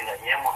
那个 nhét.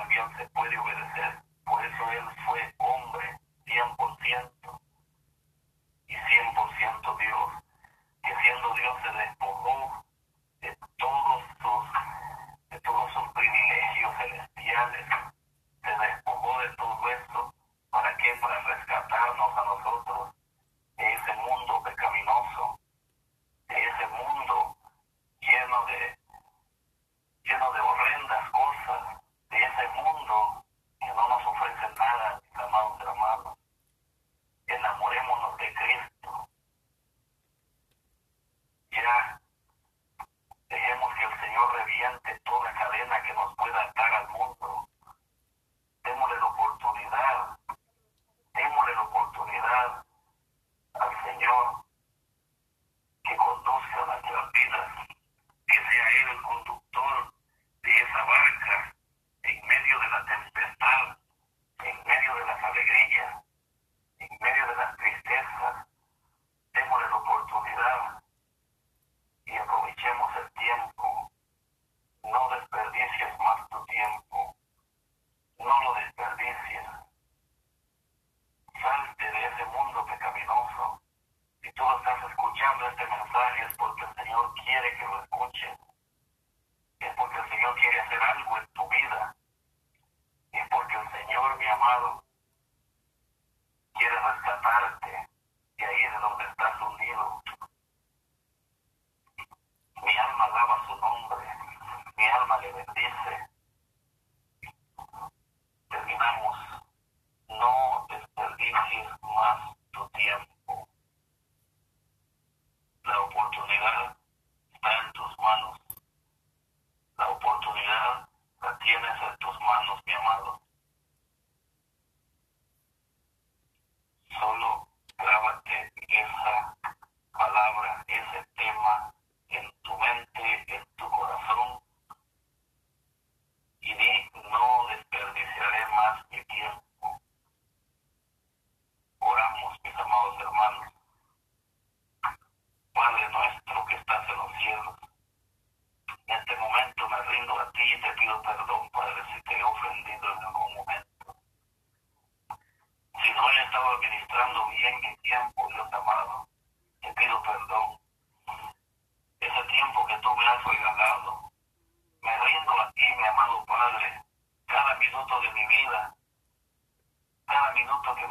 también se puede obedecer. Por eso Él fue hombre 100% y 100% Dios, que siendo Dios se despojó de todos sus, de todos sus privilegios celestiales, se despojó de todo esto. ¿Para qué? Para rescatarnos a nosotros.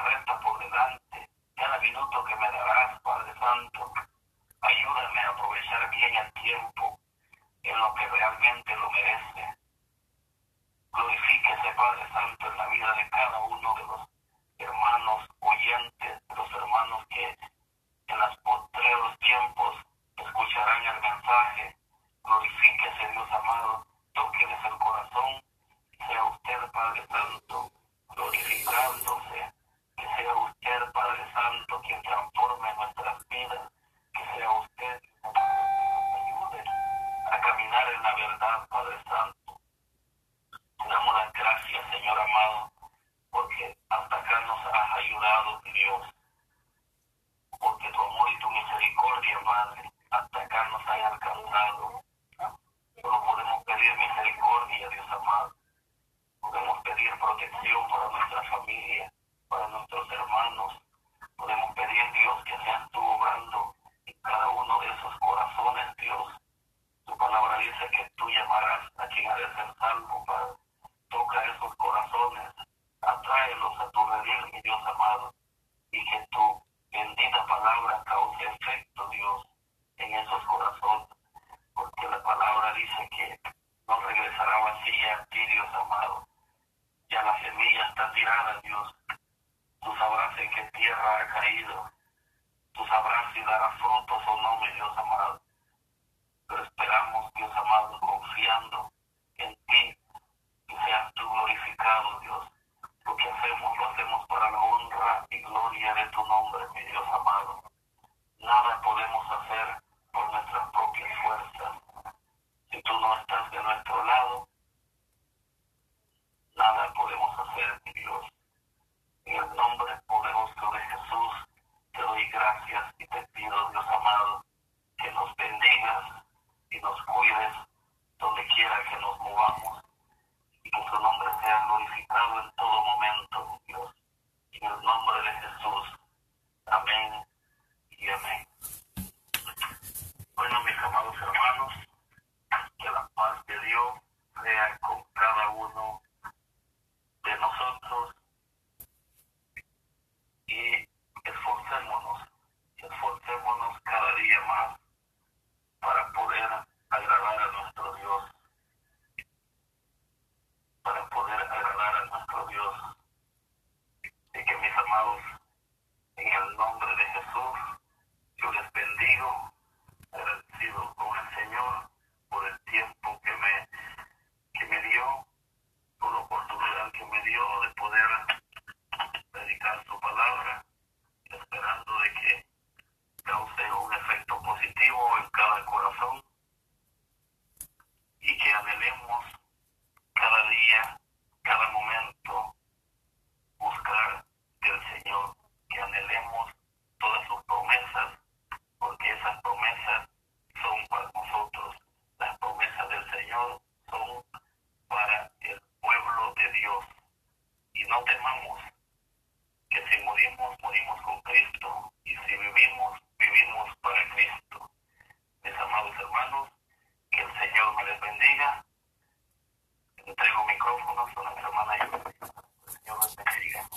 recta por delante, cada minuto que me darás, Padre Santo. Ayúdame a aprovechar bien el tiempo en lo que realmente lo merece. Glorifíquese, Padre Santo, en la vida de cada uno de los hermanos oyentes, los hermanos que en los postreros tiempos escucharán el mensaje. Glorifíquese, Dios amado, toqueles el corazón. Sea usted, Padre Santo, glorificando